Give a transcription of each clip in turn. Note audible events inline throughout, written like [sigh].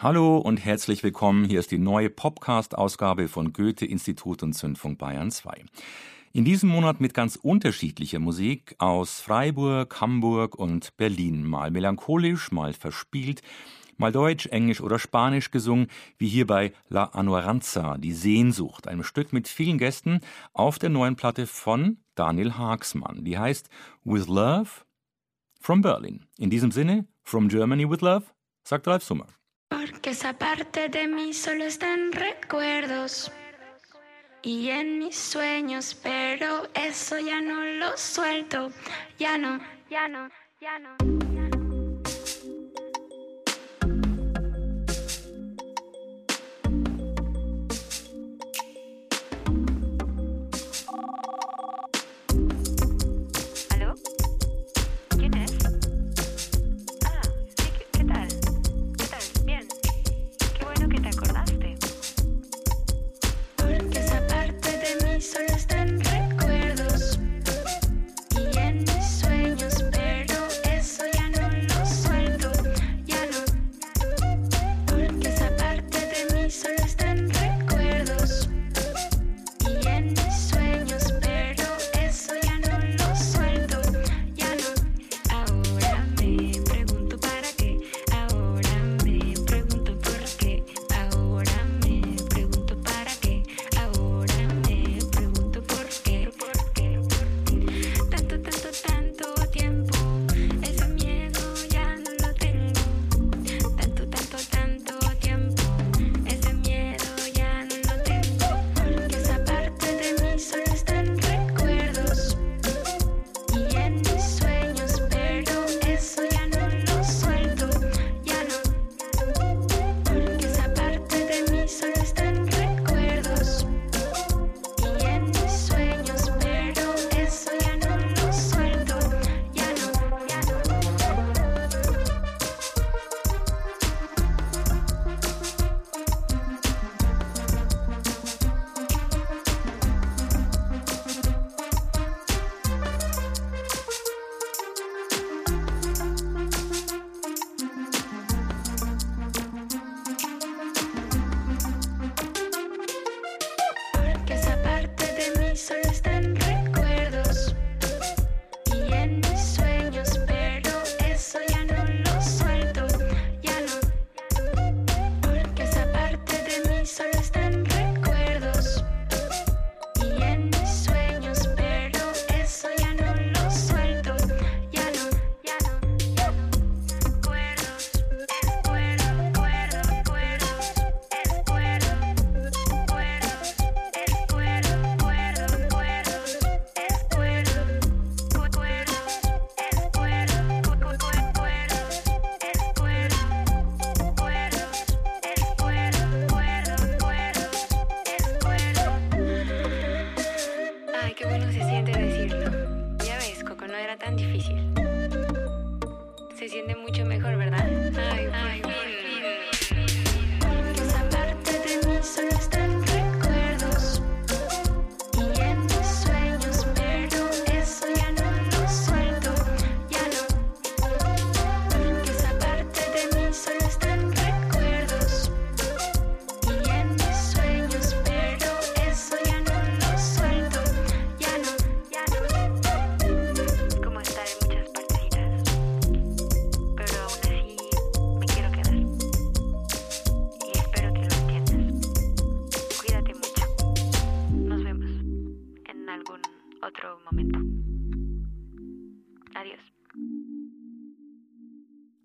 Hallo und herzlich willkommen. Hier ist die neue Popcast-Ausgabe von Goethe-Institut und Zündfunk Bayern 2. In diesem Monat mit ganz unterschiedlicher Musik aus Freiburg, Hamburg und Berlin. Mal melancholisch, mal verspielt, mal Deutsch, Englisch oder Spanisch gesungen, wie hier bei La Anuranza, die Sehnsucht, einem Stück mit vielen Gästen auf der neuen Platte von Daniel Haagsmann. Die heißt With Love from Berlin. In diesem Sinne, From Germany with Love, sagt Ralf Summer. Porque esa parte de mí solo está en recuerdos y en mis sueños, pero eso ya no lo suelto, ya no, ya no, ya no.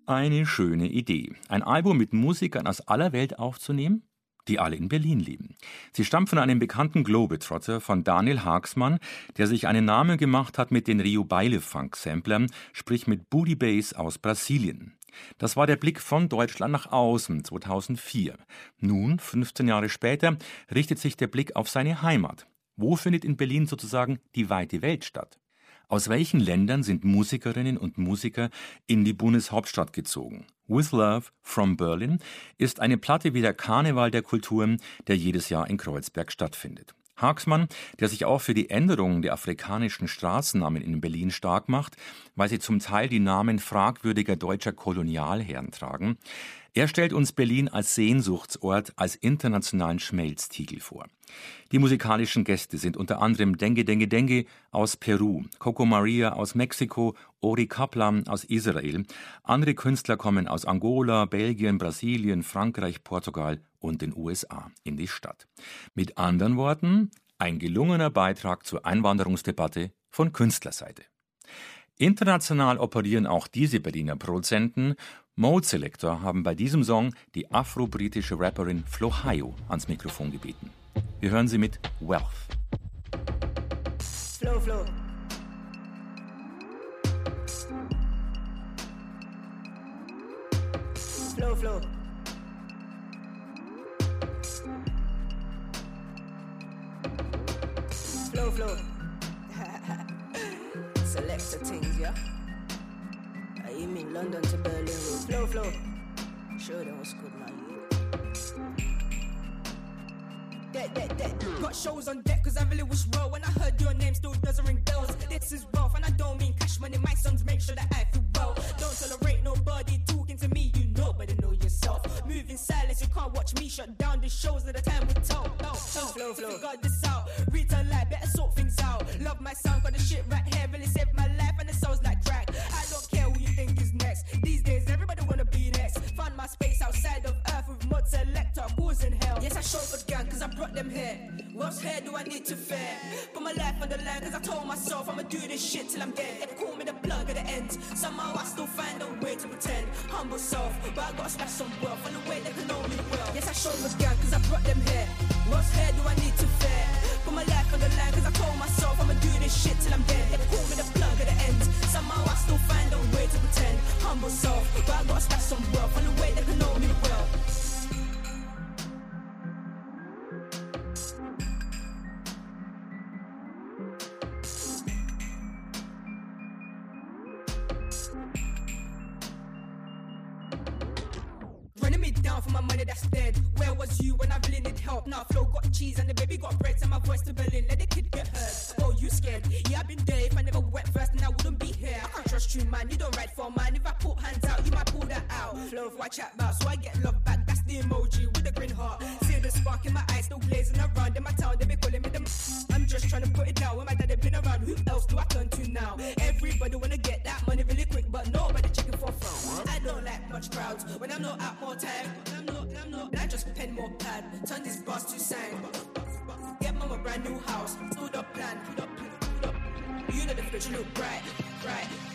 Eine schöne Idee. Ein Album mit Musikern aus aller Welt aufzunehmen, die alle in Berlin leben. Sie stammt von einem bekannten Globetrotter, von Daniel Haagsmann, der sich einen Namen gemacht hat mit den Rio Baile Funk Samplern, sprich mit Booty Bass aus Brasilien. Das war der Blick von Deutschland nach außen 2004. Nun, 15 Jahre später, richtet sich der Blick auf seine Heimat. Wo findet in Berlin sozusagen die weite Welt statt? Aus welchen Ländern sind Musikerinnen und Musiker in die Bundeshauptstadt gezogen? With Love from Berlin ist eine Platte wie der Karneval der Kulturen, der jedes Jahr in Kreuzberg stattfindet. Haagsmann, der sich auch für die Änderung der afrikanischen Straßennamen in Berlin stark macht, weil sie zum Teil die Namen fragwürdiger deutscher Kolonialherren tragen, Er stellt uns Berlin als Sehnsuchtsort, als internationalen Schmelztiegel vor. Die musikalischen Gäste sind unter anderem Dengue Dengue Dengue aus Peru, Coco Maria aus Mexiko, Ori Kaplan aus Israel. Andere Künstler kommen aus Angola, Belgien, Brasilien, Frankreich, Portugal und den USA in die Stadt. Mit anderen Worten, ein gelungener Beitrag zur Einwanderungsdebatte von Künstlerseite. International operieren auch diese Berliner Produzenten. Mode Selector haben bei diesem Song die afro-britische Rapperin Flo Hayo ans Mikrofon gebeten. Wir hören sie mit Wealth. Flow, flow. Flow, flow. Flow, [laughs] flow. Selector things, yeah? You mean London to Berlin Flow, flow. Show them what's good yeah? dead, dead, dead. Got shows on deck cause I really was raw when I heard your name still doesn't ring bells. This is wealth and I don't mean cash money. My sons make sure that I feel well. Don't tolerate nobody talking to me, you know better know yourself. Moving silence, you can't watch me shut down the shows at the time we tell. Oh, oh, flow, flow. Got this out, retail life, better sort things out. Love my sound, got the shit right here, really saved my life and it sounds like crack. I don't care who you think is next. These days, everybody wanna be next. Find my space outside of Earth with mud selector, causing hell. Yes, I show for gang cause I brought them here. What's hair do I need to fear? Put my life on the line cause I told myself I'ma do this shit till I'm dead. They call me the plug at the end. Somehow I still find a way to pretend. Humble self, but I gotta smash some wealth on the way they can know me well. Yes, I showed my gang cause I brought them here. What's here do I need to fear? Put my life on the line cause I told myself I'ma do this shit till I'm dead. They call me the plug at the end. Somehow I still find a way to pretend. Humble self, but I gotta smash some wealth on the way they can know me well. That out. Flow, chat about? So I get love back. That's the emoji with the green heart. See the spark in my eyes, still blazing around. In my town, they be calling me the. I'm just trying to put it down. When my daddy been around, who else do I turn to now? Everybody wanna get that money really quick, but nobody checking for fun. I don't like much crowds when I'm not out more time. I'm not, I'm not. I just pen more pad, turn this bus to sang. Get mom a brand new house, stood up plan, put up, put up. You know the future look bright, bright.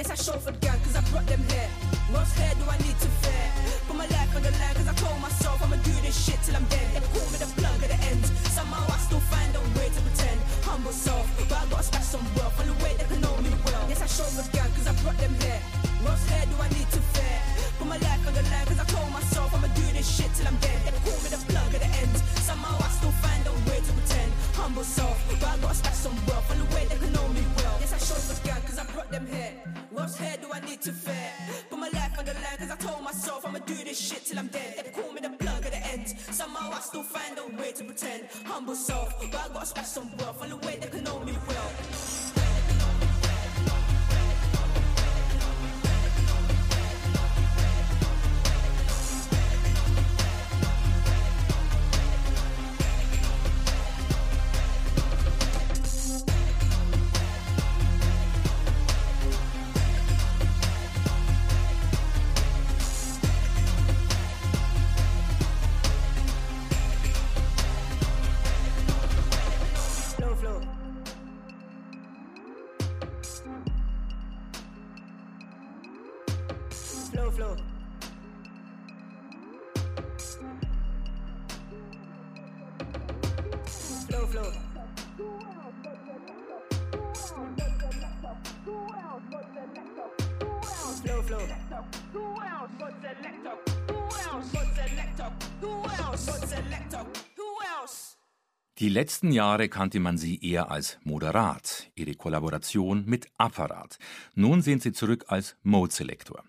Yes, I chauffeured gang cause I brought them here. Most hair do I need to fear? Put my life on the line cause I told myself I'ma do this shit till I'm dead. They call me the plug at the end. Somehow I still find a way to pretend. Humble self, but I gotta stash some wealth on the way they can know me well. Yes, I chauffeured gang cause I brought them here. Most hair do I need to fear? Put my life on the line cause I told myself I'ma do this shit till I'm dead. They call me the plug at the end. Need to fear? Put my life on the line cause I told myself I'ma do this shit till I'm dead. They call me the plug at the end. Somehow I still find a way to pretend. Humble self, but I gotta stash some wealth on the way they can know me well. Die letzten Jahre kannte man sie eher als moderat, ihre Kollaboration mit Apparat. Nun sind sie zurück als Mode Selector.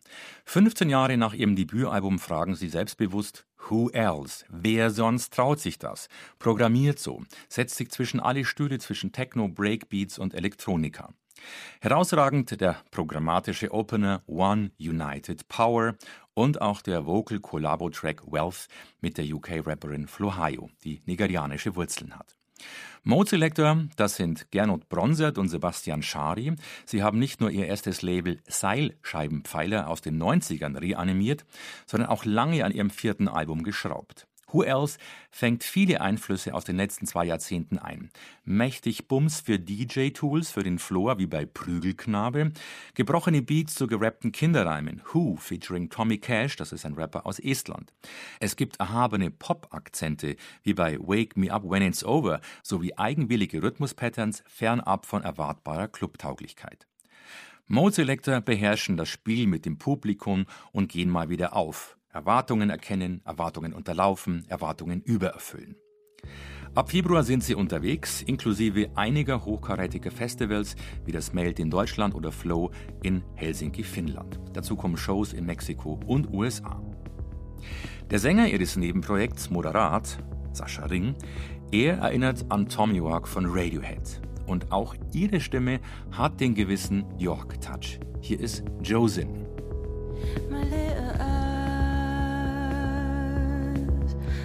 15 Jahre nach ihrem Debütalbum fragen sie selbstbewusst, Who else? Wer sonst traut sich das? Programmiert so, setzt sich zwischen alle Stühle zwischen Techno, Breakbeats und Elektronika. Herausragend der programmatische Opener One United Power und auch der Vocal-Collabo-Track Wealth mit der UK-Rapperin Flohayo, die nigerianische Wurzeln hat. Mode Selector, das sind Gernot Bronsert und Sebastian Schari. Sie haben nicht nur ihr erstes Label Seilscheibenpfeiler aus den 90ern reanimiert, sondern auch lange an ihrem vierten Album geschraubt. Who Else fängt viele Einflüsse aus den letzten zwei Jahrzehnten ein. Mächtig Bums für DJ-Tools für den Floor wie bei Prügelknabe, gebrochene Beats zu gerappten Kinderreimen, Who featuring Tommy Cash, das ist ein Rapper aus Estland. Es gibt erhabene Pop-Akzente wie bei Wake Me Up When It's Over sowie eigenwillige Rhythmuspatterns fernab von erwartbarer Clubtauglichkeit. Mode Selector beherrschen das Spiel mit dem Publikum und gehen mal wieder auf. Erwartungen erkennen, Erwartungen unterlaufen, Erwartungen übererfüllen. Ab Februar sind sie unterwegs, inklusive einiger hochkarätiger Festivals wie das Melt in Deutschland oder Flow in Helsinki, Finnland. Dazu kommen Shows in Mexiko und USA. Der Sänger ihres Nebenprojekts Moderat, Sascha Ring, er erinnert an Tom York von Radiohead. Und auch ihre Stimme hat den gewissen York-Touch. Hier ist Josin.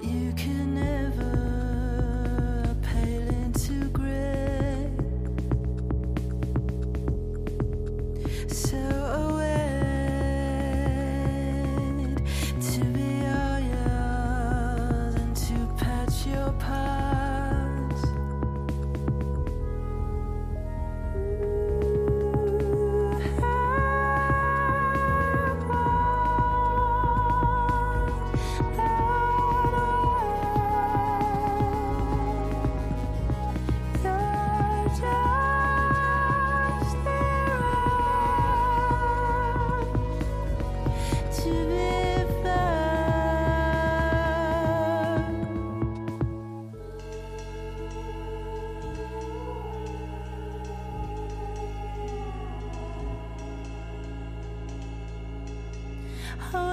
You 好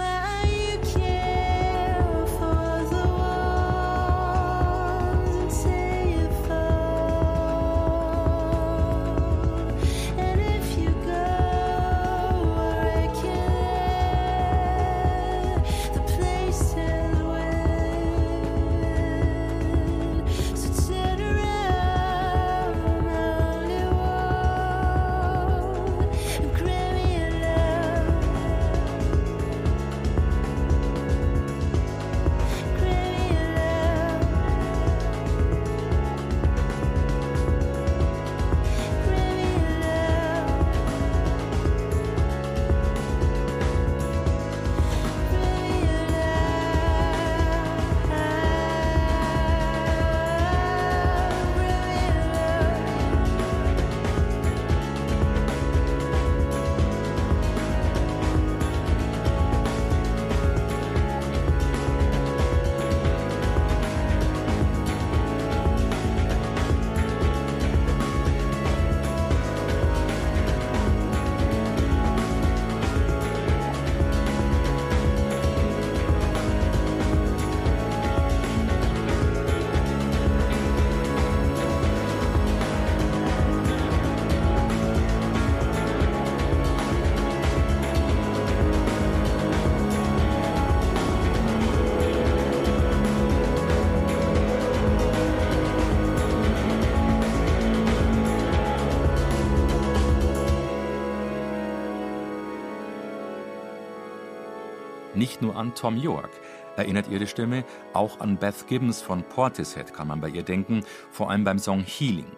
Nicht nur an Tom York erinnert ihre Stimme, auch an Beth Gibbons von Portishead kann man bei ihr denken, vor allem beim Song Healing.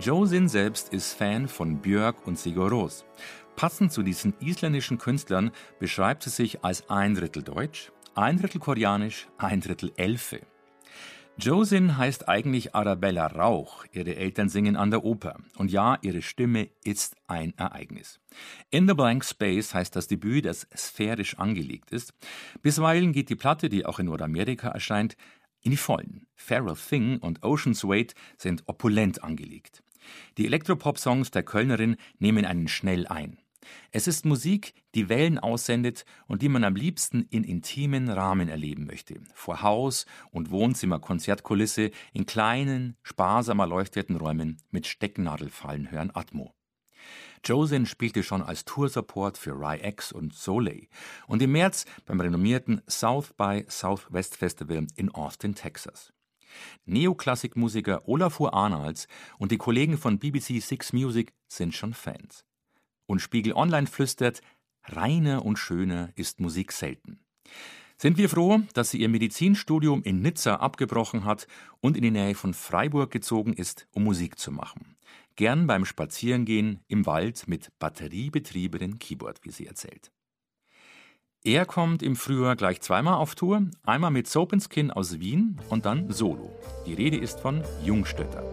Josin selbst ist Fan von Björk und Sigur Ros. Passend zu diesen isländischen Künstlern beschreibt sie sich als ein Drittel Deutsch, ein Drittel Koreanisch, ein Drittel Elfe. Josin heißt eigentlich Arabella Rauch. Ihre Eltern singen an der Oper. Und ja, ihre Stimme ist ein Ereignis. In the Blank Space heißt das Debüt, das sphärisch angelegt ist. Bisweilen geht die Platte, die auch in Nordamerika erscheint, in die Vollen. Feral Thing und Ocean's Wait sind opulent angelegt. Die Elektropop-Songs der Kölnerin nehmen einen schnell ein. Es ist Musik, die Wellen aussendet und die man am liebsten in intimen Rahmen erleben möchte. Vor Haus- und Wohnzimmer-Konzertkulisse in kleinen, sparsam erleuchteten Räumen mit Stecknadelfallen hören Atmo. Josin spielte schon als Toursupport für Ry-X und Soleil und im März beim renommierten South by Southwest Festival in Austin, Texas. Neoklassikmusiker Olafur Arnalds und die Kollegen von BBC Six Music sind schon Fans. Und Spiegel Online flüstert, reiner und schöner ist Musik selten. Sind wir froh, dass sie ihr Medizinstudium in Nizza abgebrochen hat und in die Nähe von Freiburg gezogen ist, um Musik zu machen. Gern beim Spazierengehen im Wald mit batteriebetriebenen Keyboard, wie sie erzählt. Er kommt im Frühjahr gleich zweimal auf Tour, einmal mit Soap Skin aus Wien und dann solo. Die Rede ist von Jungstötter.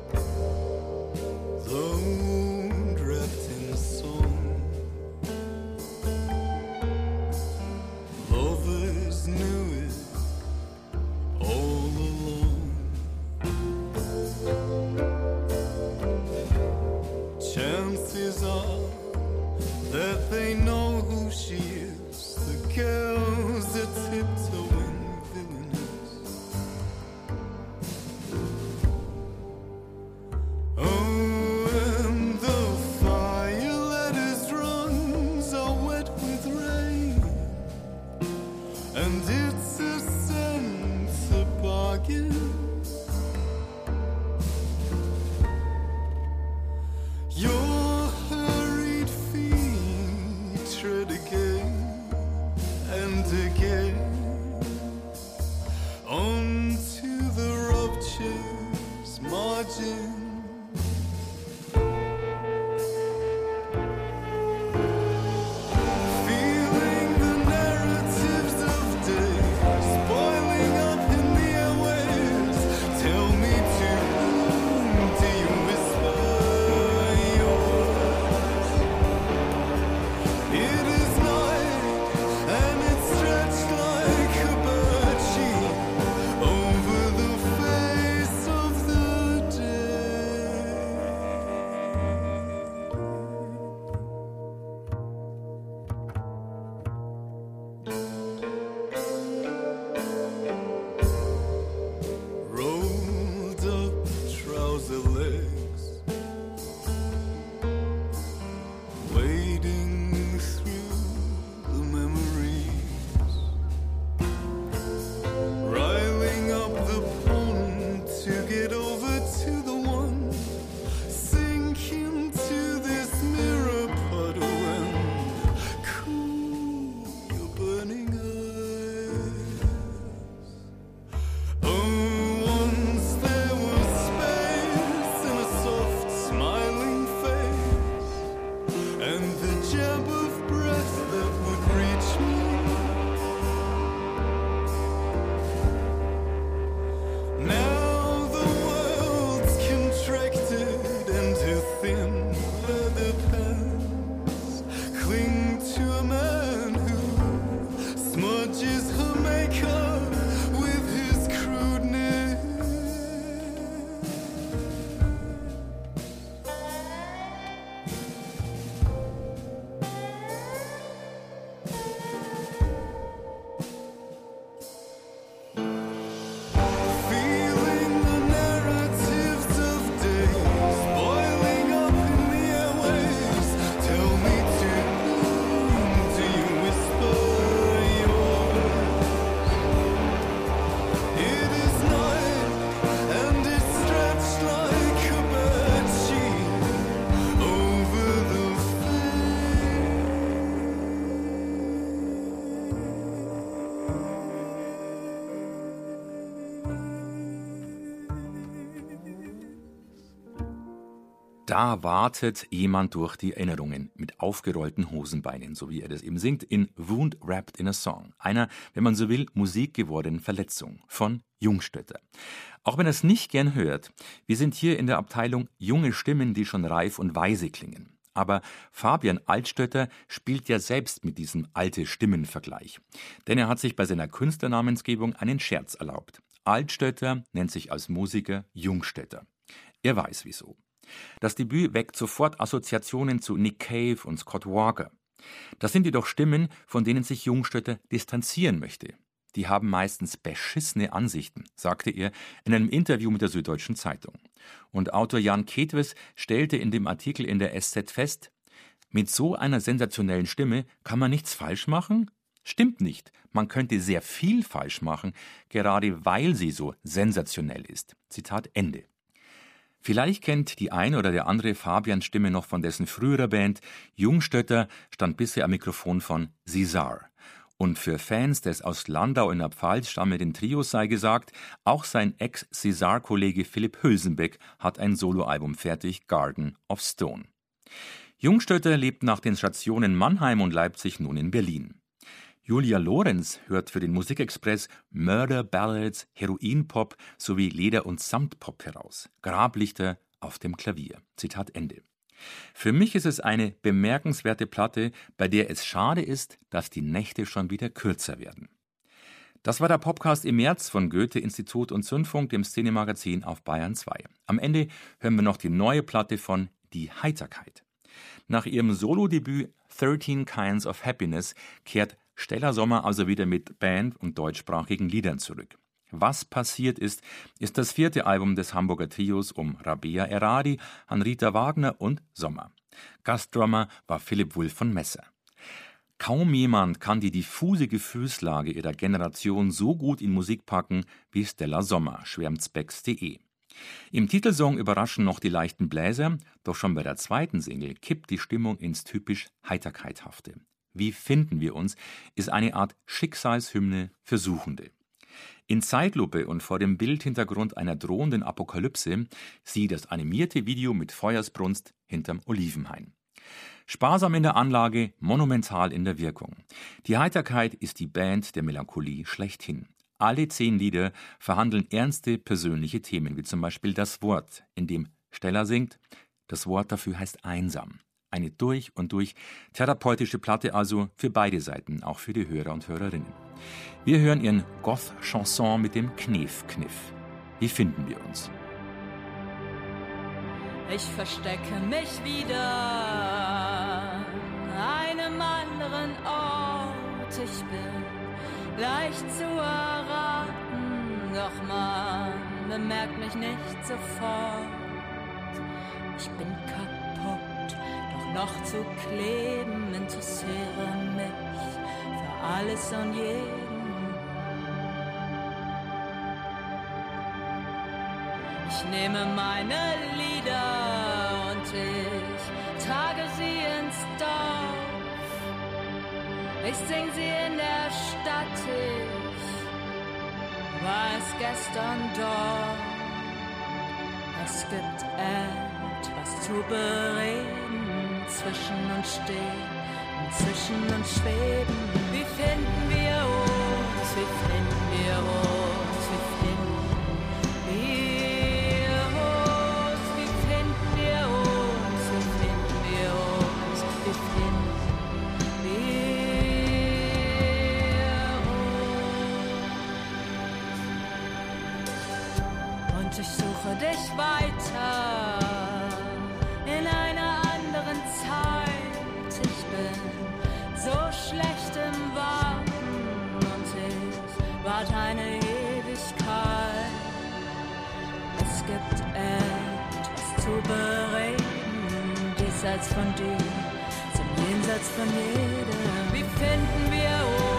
Da wartet jemand durch die Erinnerungen mit aufgerollten Hosenbeinen, so wie er das eben singt, in Wound Wrapped in a Song, einer, wenn man so will, musikgewordenen Verletzung von Jungstötter. Auch wenn er es nicht gern hört, wir sind hier in der Abteilung junge Stimmen, die schon reif und weise klingen. Aber Fabian Altstötter spielt ja selbst mit diesem alte Stimmenvergleich. Denn er hat sich bei seiner Künstlernamensgebung einen Scherz erlaubt. Altstötter nennt sich als Musiker Jungstötter. Er weiß wieso. Das Debüt weckt sofort Assoziationen zu Nick Cave und Scott Walker. Das sind jedoch Stimmen, von denen sich Jungstötter distanzieren möchte. Die haben meistens beschissene Ansichten, sagte er in einem Interview mit der Süddeutschen Zeitung. Und Autor Jan Ketwes stellte in dem Artikel in der SZ fest, mit so einer sensationellen Stimme kann man nichts falsch machen? Stimmt nicht. Man könnte sehr viel falsch machen, gerade weil sie so sensationell ist. Zitat Ende. Vielleicht kennt die eine oder der andere Fabians Stimme noch von dessen früherer Band. Jungstötter stand bisher am Mikrofon von Cesar. Und für Fans des aus Landau in der Pfalz stammenden Trios sei gesagt, auch sein Ex-Cesar-Kollege Philipp Hülsenbeck hat ein Soloalbum fertig, Garden of Stone. Jungstötter lebt nach den Stationen Mannheim und Leipzig nun in Berlin. Julia Lorenz hört für den Musikexpress Murder Ballads, Heroinpop sowie Leder- und Samtpop heraus. Grablichter auf dem Klavier. Zitat Ende. Für mich ist es eine bemerkenswerte Platte, bei der es schade ist, dass die Nächte schon wieder kürzer werden. Das war der Podcast im März von Goethe-Institut und Zündfunk, dem Szenemagazin auf Bayern 2. Am Ende hören wir noch die neue Platte von Die Heiterkeit. Nach ihrem Solodebüt 13 Kinds of Happiness kehrt Stella Sommer also wieder mit Band und deutschsprachigen Liedern zurück. Was passiert ist, ist das vierte Album des Hamburger Trios um Rabea Eradi, Hanrita Wagner und Sommer. Gastdrummer war Philipp Wulff von Messer. Kaum jemand kann die diffuse Gefühlslage ihrer Generation so gut in Musik packen wie Stella Sommer, schwärmt Specs.de. Im Titelsong überraschen noch die leichten Bläser, doch schon bei der zweiten Single kippt die Stimmung ins typisch Heiterkeithafte. Wie finden wir uns, ist eine Art Schicksalshymne für Suchende. In Zeitlupe und vor dem Bildhintergrund einer drohenden Apokalypse sieh das animierte Video mit Feuersbrunst hinterm Olivenhain. Sparsam in der Anlage, monumental in der Wirkung. Die Heiterkeit ist die Band der Melancholie schlechthin. Alle zehn Lieder verhandeln ernste persönliche Themen, wie zum Beispiel das Wort, in dem Steller singt. Das Wort dafür heißt einsam. Eine durch und durch therapeutische Platte also für beide Seiten, auch für die Hörer und Hörerinnen. Wir hören ihren Goth-Chanson mit dem Knef-Kniff. Wie finden wir uns? Ich verstecke mich wieder einem anderen Ort. Ich bin leicht zu erraten, doch man bemerkt mich nicht sofort. Ich bin noch zu kleben, interessiere mich für alles und jeden. Ich nehme meine Lieder und ich trage sie ins Dorf. Ich sing sie in der Stadt, ich war es gestern dort. Es gibt etwas zu bereden zwischen uns stehen, zwischen uns schweben. Wie finden wir uns? Wie finden wir uns? Gibt etwas zu bereden, diesseits von dir, zum Jenseits von jedem. Wie finden wir uns?